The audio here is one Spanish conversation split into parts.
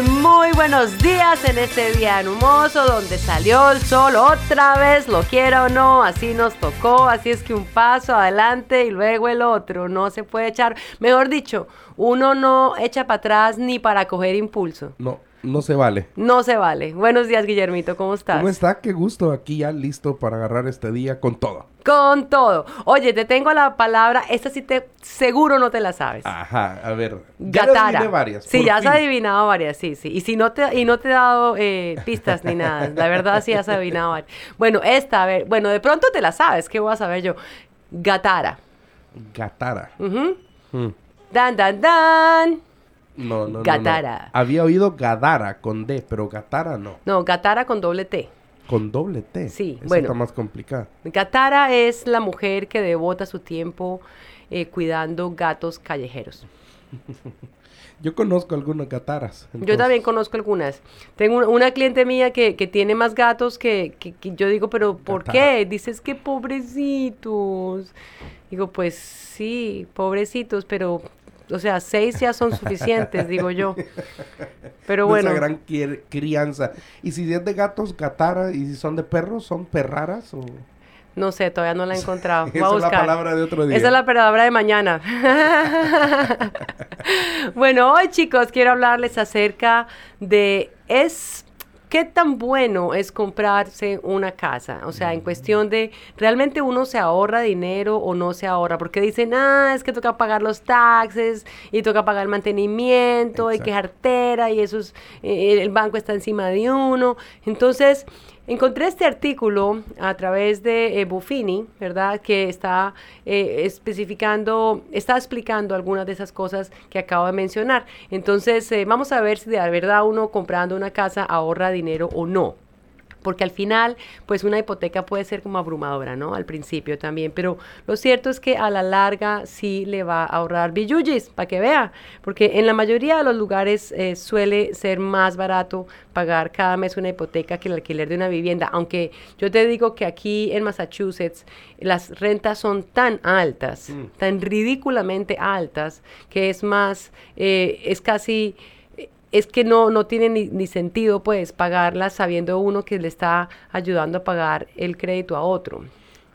Muy, buenos días en este día hermoso donde salió el sol otra vez, lo quiera o no, así nos tocó, así es que un paso adelante y luego el otro, no se puede echar, mejor dicho, uno no echa para atrás ni para coger impulso. No, no se vale. No se vale. Buenos días, Guillermito, ¿cómo estás? ¿Cómo está? Qué gusto, aquí ya listo para agarrar este día con todo. Con todo. Oye, te tengo la palabra, esta sí te seguro no te la sabes. Ajá, a ver. Ya Gatara. adiviné varias. Sí, ya has adivinado varias, sí, sí. Y si no te, y no te he dado eh, pistas ni nada. La verdad sí has adivinado varias. Bueno, esta, a ver, bueno, de pronto te la sabes, ¿qué voy a saber yo? Gatara. Gatara. Mm. Dan, dan, dan. No, no. Gatara. Había oído Gadara con D, pero Gatara no. No, Gatara con doble T. Con doble T. Sí, Esa bueno. está más complicada. Gatara es la mujer que devota su tiempo eh, cuidando gatos callejeros. Yo conozco algunas Gataras. Yo también conozco algunas. Tengo un- una cliente mía que, que tiene más gatos que, que- que yo digo, pero ¿por Gatara. qué? Dices que pobrecitos. Digo, pues sí, pobrecitos, pero, o sea, seis ya son suficientes, digo yo. Pero bueno, Esa gran crianza. Y si es de gatos, Gatara. Y si son de perros, ¿son perraras? O... no sé, todavía no la he encontrado. Voy a Esa es la palabra de otro día. Esa es la palabra de mañana. bueno, hoy chicos quiero hablarles acerca de es qué tan bueno es comprarse una casa. O sea, en cuestión de realmente uno se ahorra dinero o no se ahorra. Porque dicen, ah, es que toca pagar los taxes y toca pagar el mantenimiento y que Exacto. jartera y eso es, eh, el banco está encima de uno. Entonces, encontré este artículo a través de eh, Buffini, ¿verdad? Que está eh, especificando, está explicando algunas de esas cosas que acabo de mencionar. Entonces, eh, vamos a ver si de verdad uno comprando una casa ahorra dinero o no. Porque al final, pues una hipoteca puede ser como abrumadora, ¿no? Al principio también. Pero lo cierto es que a la larga sí le va a ahorrar billuyis, para que vea. Porque en la mayoría de los lugares eh, suele ser más barato pagar cada mes una hipoteca que el alquiler de una vivienda. Aunque yo te digo que aquí en Massachusetts las rentas son tan altas, Mm. tan ridículamente altas, que es más, eh, es casi es que no, no tiene ni, ni sentido pues pagarlas sabiendo uno que le está ayudando a pagar el crédito a otro,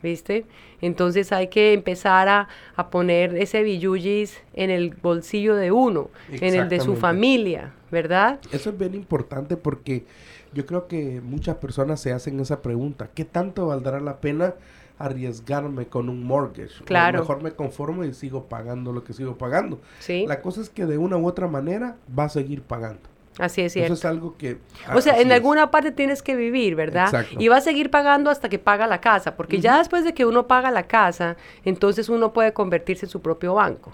¿viste? Entonces hay que empezar a, a poner ese billullis en el bolsillo de uno, en el de su familia, ¿verdad? Eso es bien importante porque yo creo que muchas personas se hacen esa pregunta. ¿Qué tanto valdrá la pena arriesgarme con un mortgage? O Claro. mejor me conformo y sigo pagando lo que sigo pagando. Sí, La cosa es que de una u otra manera va a seguir pagando. así es cierto. Eso es algo que... O sea, en es. alguna parte tienes que vivir, ¿verdad? Exacto. Y va a seguir pagando hasta que paga la casa, porque ya después de que uno paga la casa, entonces uno puede convertirse en su propio banco,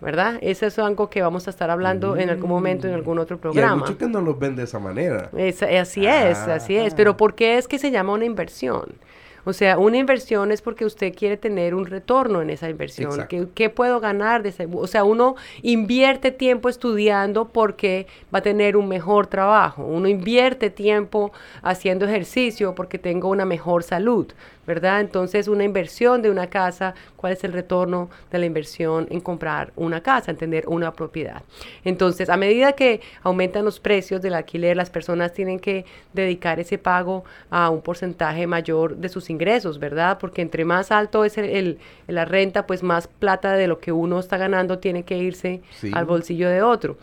¿verdad? Eso es algo que vamos a estar hablando en algún momento en algún otro Y hay programa. muchos que no los ven de esa manera. Es- así es, así es. Ah. Pero ¿por qué es que se llama una inversión? O sea, una inversión es porque usted quiere tener un retorno en esa inversión. ¿Qué, qué puedo ganar de ese? O sea, uno invierte tiempo estudiando porque va a tener un mejor trabajo. Uno invierte tiempo haciendo ejercicio porque tengo una mejor salud, ¿verdad? Entonces, una inversión de una casa, ¿cuál es el retorno de la inversión en comprar una casa, en tener una propiedad? Entonces, a medida que aumentan los precios del alquiler, las personas tienen que dedicar ese pago a un porcentaje mayor de sus ingresos, ¿verdad? Porque entre más alto es el, el- la renta, pues más plata de lo que uno está ganando tiene que irse Sí. al bolsillo de otro.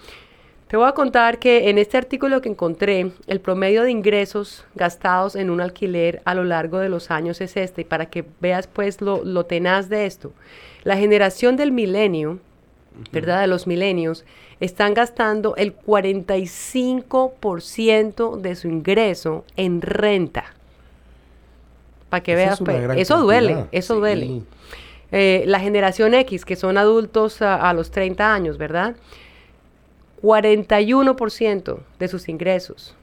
Te voy a contar que en este artículo que encontré, el promedio de ingresos gastados en un alquiler a lo largo de los años es este, y para que veas pues lo, lo tenaz de esto. La generación del milenio, ¿verdad? De los milenios, están gastando el 45% de su ingreso en renta. Para que veas, es pues, eso duele, cantidad, eso sí. duele. Eh, la generación X, que son adultos a, a los 30 años, ¿verdad? 41% de sus ingresos.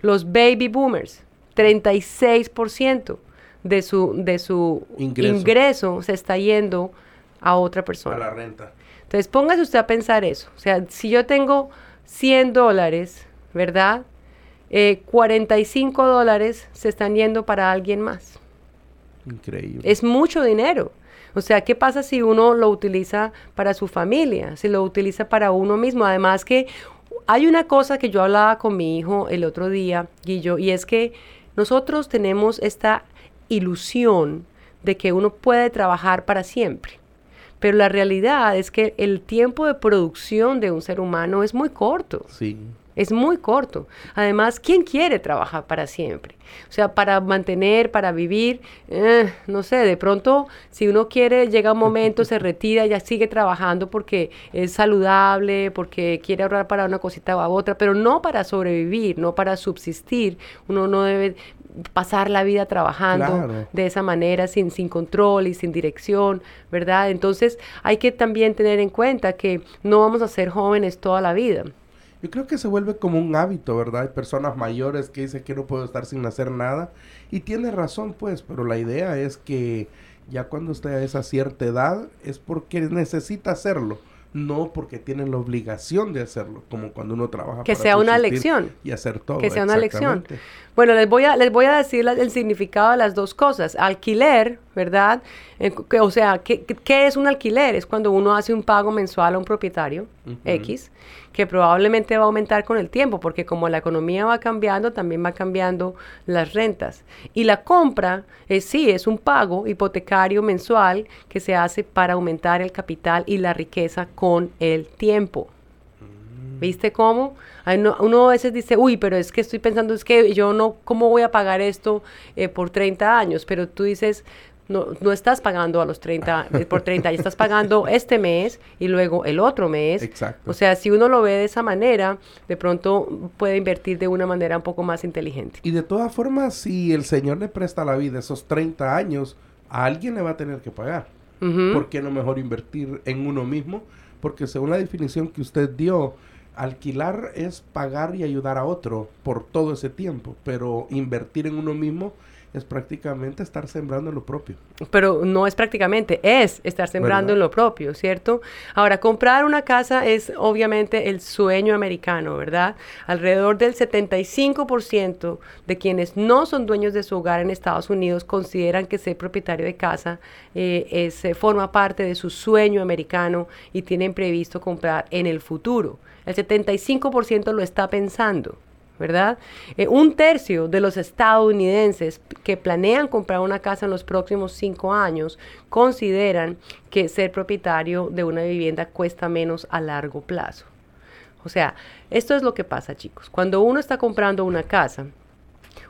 Los baby boomers, 36% de su, de su Ingreso. ingreso. se está yendo a otra persona. A la renta. Entonces, póngase usted a pensar eso. O sea, si yo tengo 100 dólares, ¿verdad? Eh, 45 dólares se están yendo para alguien más. Increíble. Es mucho dinero. O sea, ¿qué pasa si uno lo utiliza para su familia? Si lo utiliza para uno mismo. Además que hay una cosa que yo hablaba con mi hijo el otro día, Guillo, y es que nosotros tenemos esta ilusión de que uno puede trabajar para siempre. Pero la realidad es que el tiempo de producción de un ser humano es muy corto. Sí. Es muy corto. Además, ¿quién quiere trabajar para siempre? O sea, para mantener, para vivir, eh, no sé, de pronto, si uno quiere, llega un momento, se retira, ya sigue trabajando porque es saludable, porque quiere ahorrar para una cosita u otra, pero no para sobrevivir, no para subsistir. Uno no debe pasar la vida trabajando Claro. de esa manera, sin, sin control y sin dirección, ¿verdad? Entonces, hay que también tener en cuenta que no vamos a ser jóvenes toda la vida. Yo creo que se vuelve como un hábito, ¿verdad? Hay personas mayores que dicen que no puedo estar sin hacer nada. Y tiene razón, pues, pero la idea es que ya cuando usted a esa cierta edad es porque necesita hacerlo, no porque tiene la obligación de hacerlo, como cuando uno trabaja. Que para sea una lección. Y hacer todo. que sea una lección. Bueno, les voy a, les voy a decir la- el significado de las dos cosas. Alquiler, ¿verdad? Eh, que- o sea, ¿qué, es un alquiler? Es cuando uno hace un pago mensual a un propietario. X, que probablemente va a aumentar con el tiempo, porque como la economía va cambiando, también va cambiando las rentas. Y la compra, es sí, es un pago hipotecario mensual que se hace para aumentar el capital y la riqueza con el tiempo. ¿Viste cómo? Uno a veces dice, uy, pero es que estoy pensando, es que yo no, ¿cómo voy a pagar esto eh, por 30 años? Pero tú dices, no, no estás pagando a los 30, eh, por 30 años, estás pagando este mes y luego el otro mes. Exacto. O sea, si uno lo ve de esa manera, de pronto puede invertir de una manera un poco más inteligente. Y de todas formas, si el Señor le presta la vida esos 30 años, a alguien le va a tener que pagar. Ujú. ¿Por qué no mejor invertir en uno mismo? Porque según la definición que usted dio, alquilar es pagar y ayudar a otro por todo ese tiempo, pero invertir en uno mismo es prácticamente estar sembrando en lo propio. Pero no es prácticamente, es estar sembrando ¿Verdad? en lo propio, ¿cierto? Ahora, comprar una casa es obviamente el sueño americano, ¿verdad? Alrededor del 75% de quienes no son dueños de su hogar en Estados Unidos consideran que ser propietario de casa eh, es, eh, forma parte de su sueño americano y tienen previsto comprar en el futuro. El 75% lo está pensando. ¿verdad? Eh, un tercio de los estadounidenses que planean comprar una casa en los próximos cinco años consideran que ser propietario de una vivienda cuesta menos a largo plazo. O sea, esto es lo que pasa, chicos. Cuando uno está comprando una casa,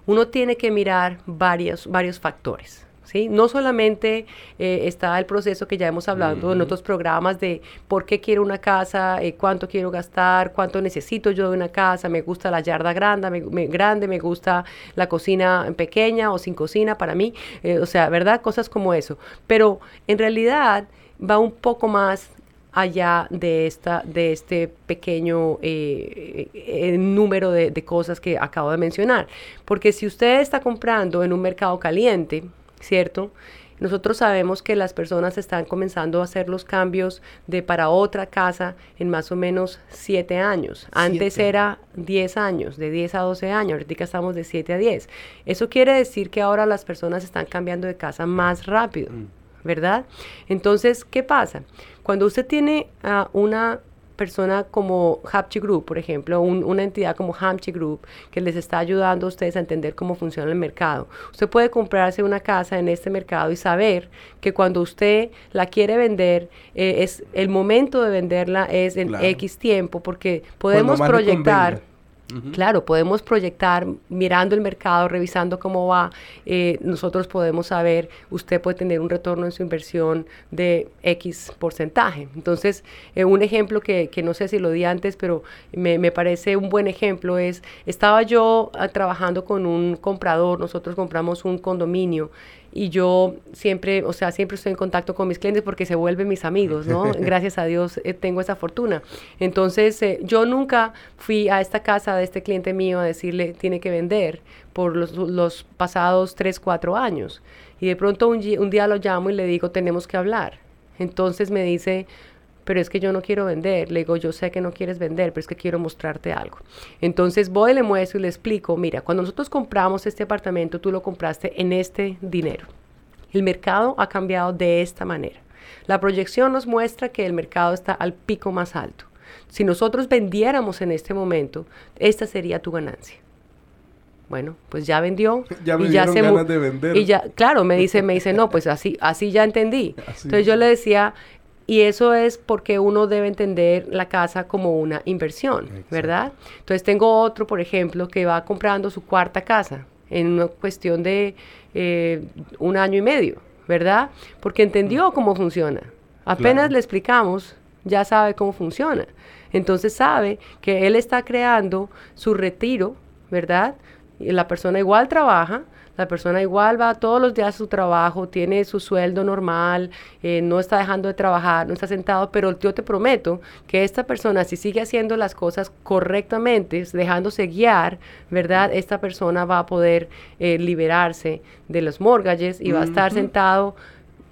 uno tiene que mirar varios, varios factores. ¿Sí? No solamente eh, está el proceso que ya hemos hablado en otros programas de por qué quiero una casa, eh, cuánto quiero gastar, cuánto necesito yo de una casa, me gusta la yarda grande, me, me- grande, me gusta la cocina pequeña o sin cocina para mí, eh, o sea, ¿verdad? Cosas como eso. Pero en realidad va un poco más allá de esta de este pequeño eh, eh, número de, de cosas que acabo de mencionar porque si usted está comprando en un mercado caliente cierto nosotros sabemos que las personas están comenzando a hacer los cambios de para otra casa en más o menos siete años. Antes Siete. era 10 años, de 10 a 12 años, ahorita estamos de 7 a 10. Eso quiere decir que ahora las personas están cambiando de casa más rápido. Mm. ¿verdad? Entonces, ¿qué pasa? Cuando usted tiene a una persona como Hapchi Group, por ejemplo, un- una entidad como Hapchi Group, que les está ayudando a ustedes a entender cómo funciona el mercado. Usted puede comprarse una casa en este mercado y saber que cuando usted la quiere vender, eh, es el momento de venderla es en Claro. X tiempo, porque podemos proyectar. convenga. Claro, podemos proyectar mirando el mercado, revisando cómo va. eh, nosotros podemos saber, usted puede tener un retorno en su inversión de X porcentaje. Entonces, eh, un ejemplo que, que no sé si lo di antes, pero me, me parece un buen ejemplo es, estaba yo ah, trabajando con un comprador, nosotros compramos un condominio y yo siempre, o sea, siempre estoy en contacto con mis clientes porque se vuelven mis amigos, ¿no? Gracias a Dios eh, tengo esa fortuna. Entonces, eh, yo nunca fui a esta casa de este cliente mío a decirle, tiene que vender por los, pasados 3, 4 años. Y de pronto un, un día lo llamo y le digo, tenemos que hablar. Entonces me dice, pero es que yo no quiero vender. Le digo, yo sé que no quieres vender, pero es que quiero mostrarte algo. Entonces voy, le muestro y le explico, mira, cuando nosotros compramos este apartamento, tú lo compraste en este dinero. El mercado ha cambiado de esta manera. La proyección nos muestra que el mercado está al pico más alto. Si nosotros vendiéramos en este momento, esta sería tu ganancia. Bueno, pues ya vendió ya y ya se ganas de vender. y ya claro me dice me dice no pues así así ya entendí entonces yo le decía y eso es porque uno debe entender la casa como una inversión, ¿verdad? Entonces tengo otro, por ejemplo, que va comprando su cuarta casa en una cuestión de eh, un año y medio, ¿verdad? Porque entendió cómo funciona. Apenas le explicamos, ya sabe cómo funciona. Entonces sabe que él está creando su retiro, ¿verdad? Y la persona igual trabaja, la persona igual va todos los días a su trabajo, tiene su sueldo normal, eh, no está dejando de trabajar, no está sentado, pero yo te prometo que esta persona, si sigue haciendo las cosas correctamente, dejándose guiar, ¿verdad? Esta persona va a poder eh, liberarse de los mortgages y va a estar sentado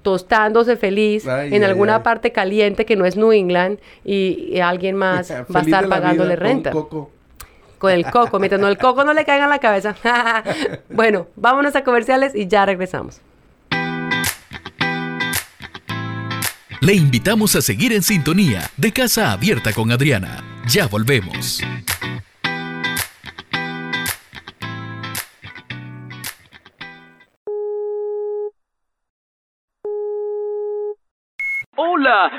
tostándose feliz en alguna parte caliente que no es New England y, alguien más va a estar pagándole renta. con el coco, mientras no el coco no le caiga en la cabeza. bueno, vámonos a comerciales y ya regresamos. Le invitamos a seguir en sintonía de Casa Abierta con Adriana. Ya volvemos.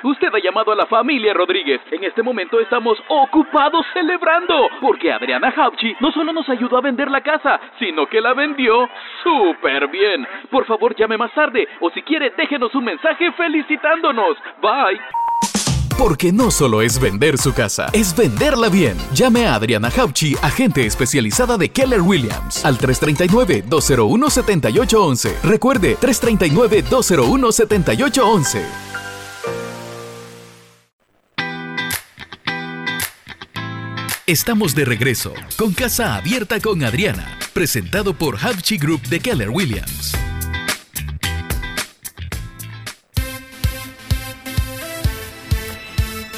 Usted ha llamado a la familia Rodríguez. En este momento estamos ocupados celebrando, porque Adriana Hauchi no solo nos ayudó a vender la casa, sino que la vendió súper bien. Por favor, llame más tarde, o si quiere, déjenos un mensaje felicitándonos. Bye. Porque no solo es vender su casa, es venderla bien. Llame a Adriana Hauchi, agente especializada de Keller Williams, al 339-201-7811. Recuerde, 339-201-7811. Estamos de regreso con Casa Abierta con Adriana, presentado por Havchi Group de Keller Williams.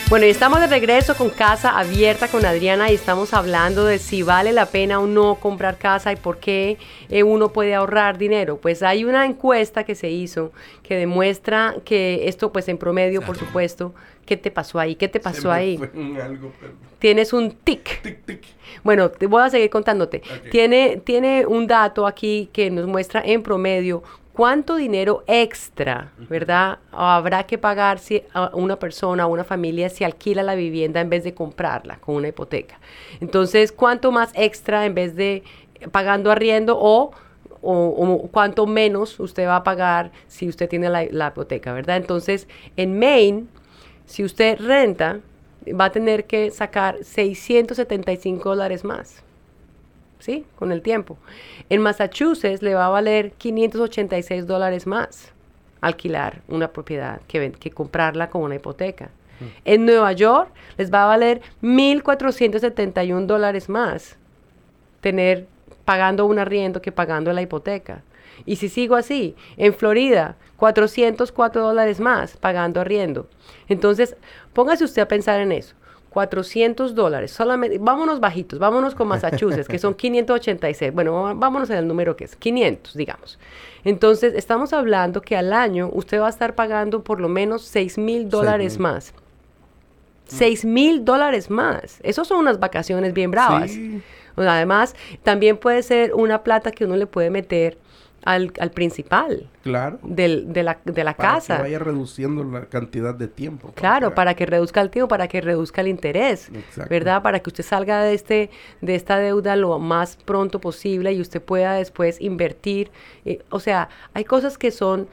Bueno, y estamos de regreso con Casa Abierta con Adriana y estamos hablando de si vale la pena o no comprar casa y por qué eh, uno puede ahorrar dinero. Pues hay una encuesta que se hizo que demuestra que esto, pues en promedio, por supuesto, ¿qué te pasó ahí? ¿Qué te pasó ahí? Tienes un tic. tic, tic. Bueno, te voy a seguir contándote. Tiene, tiene un dato aquí que nos muestra en promedio cuánto dinero extra, ¿verdad? Habrá que pagar si a una persona, o una familia, si alquila la vivienda en vez de comprarla con una hipoteca. Entonces, ¿cuánto más extra en vez de pagando arriendo o o, cuánto menos usted va a pagar si usted tiene la, la, hipoteca, ¿verdad? Entonces, en Maine, si usted renta, va a tener que sacar 675 dólares más. ¿Sí? Con el tiempo. En Massachusetts le va a valer 586 dólares más alquilar una propiedad que, que comprarla con una hipoteca. Mm. En Nueva York les va a valer 1.471 dólares más tener pagando un arriendo que pagando la hipoteca. Y si sigo así, en Florida, 404 dólares más pagando arriendo. Entonces, póngase usted a pensar en eso. 400 dólares, solamente, vámonos bajitos, vámonos con Massachusetts, que son 586, bueno, vámonos en el número que es, 500, digamos. Entonces, estamos hablando que al año usted va a estar pagando por lo menos 6 mil dólares más. 6 mil dólares más. Esos son unas vacaciones bien bravas. además, también puede ser una plata que uno le puede meter al, principal. Claro. Del, de la, de la para casa. Que vaya reduciendo la cantidad de tiempo. Claro, para que reduzca el tiempo, para que reduzca el interés. ¿Verdad? Para que usted salga de, este, de esta deuda lo más pronto posible y usted pueda después invertir. Eh, o sea, hay cosas que son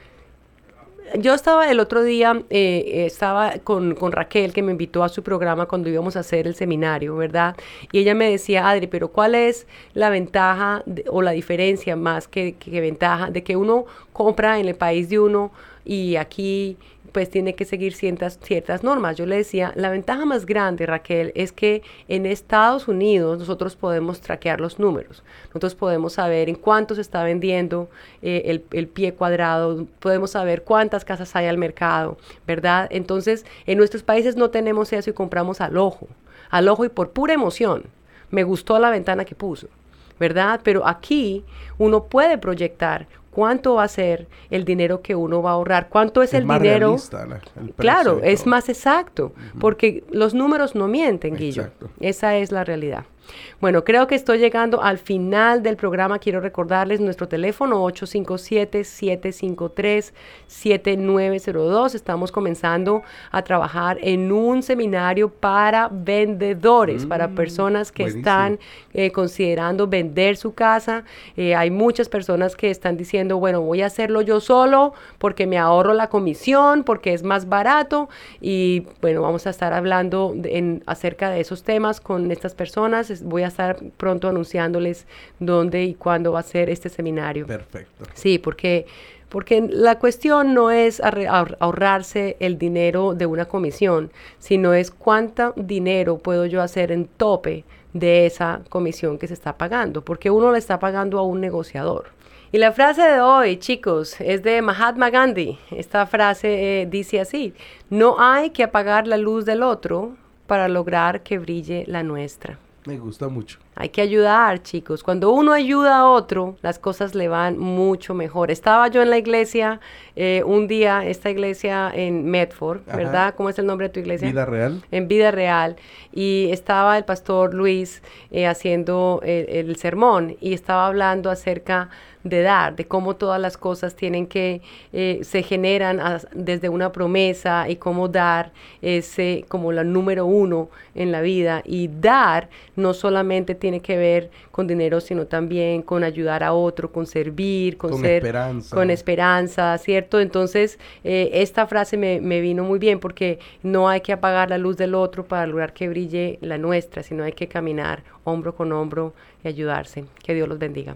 yo estaba el otro día, eh, estaba con, con, Raquel, que me invitó a su programa cuando íbamos a hacer el seminario, ¿verdad? Y ella me decía, Adri, pero ¿cuál es la ventaja o la diferencia más que, que ventaja de que uno compra en el país de uno y aquí pues tiene que seguir ciertas, ciertas normas. Yo le decía, la ventaja más grande, Raquel, es que en Estados Unidos nosotros podemos traquear los números. Nosotros podemos saber en cuánto se está vendiendo eh, el, el, pie cuadrado, podemos saber cuántas casas hay al mercado, ¿verdad? Entonces, en nuestros países no tenemos eso y compramos al ojo, al ojo y por pura emoción. Me gustó la ventana que puso. ¿verdad? Pero aquí uno puede proyectar cuánto va a ser el dinero que uno va a ahorrar, cuánto es, el dinero. claro, es más exacto, porque los números no mienten, Guillo. Esa es la realidad. Bueno, creo que estoy llegando al final del programa. Quiero recordarles nuestro teléfono 857-753-7902. Estamos comenzando a trabajar en un seminario para vendedores, para mm, personas que están eh, considerando vender su casa. Eh, hay muchas personas que están diciendo, bueno, voy a hacerlo yo solo porque me ahorro la comisión, porque es más barato. Y bueno, vamos a estar hablando en, acerca de esos temas con estas personas voy a estar pronto anunciándoles dónde y cuándo va a ser este seminario. Perfecto. Sí, porque porque la cuestión no es ahorrarse el dinero de una comisión, sino es cuánto dinero puedo yo hacer en tope de esa comisión que se está pagando, porque uno le está pagando a un negociador. Y la frase de hoy, chicos, es de Mahatma Gandhi. Esta frase eh, dice así, no hay que apagar la luz del otro para lograr que brille la nuestra. Me gusta mucho. Hay que ayudar, chicos. Cuando uno ayuda a otro, las cosas le van mucho mejor. Estaba yo en la iglesia eh, un día, esta iglesia en Medford, ¿verdad? ¿Cómo es el nombre de tu iglesia? Vida Real. En Vida Real. Y estaba el pastor Luis eh, haciendo el, el sermón y estaba hablando acerca de dar, de cómo todas las cosas tienen que, eh, se generan desde una promesa y cómo dar ese como la número uno en la vida. Y dar no solamente tiene que ver con dinero, sino también con ayudar a otro, con servir, con, ser, esperanza. con esperanza, ¿cierto? Entonces, eh, esta frase me, me vino muy bien porque no hay que apagar la luz del otro para lograr que brille la nuestra, sino hay que caminar hombro con hombro y ayudarse. Que Dios los bendiga.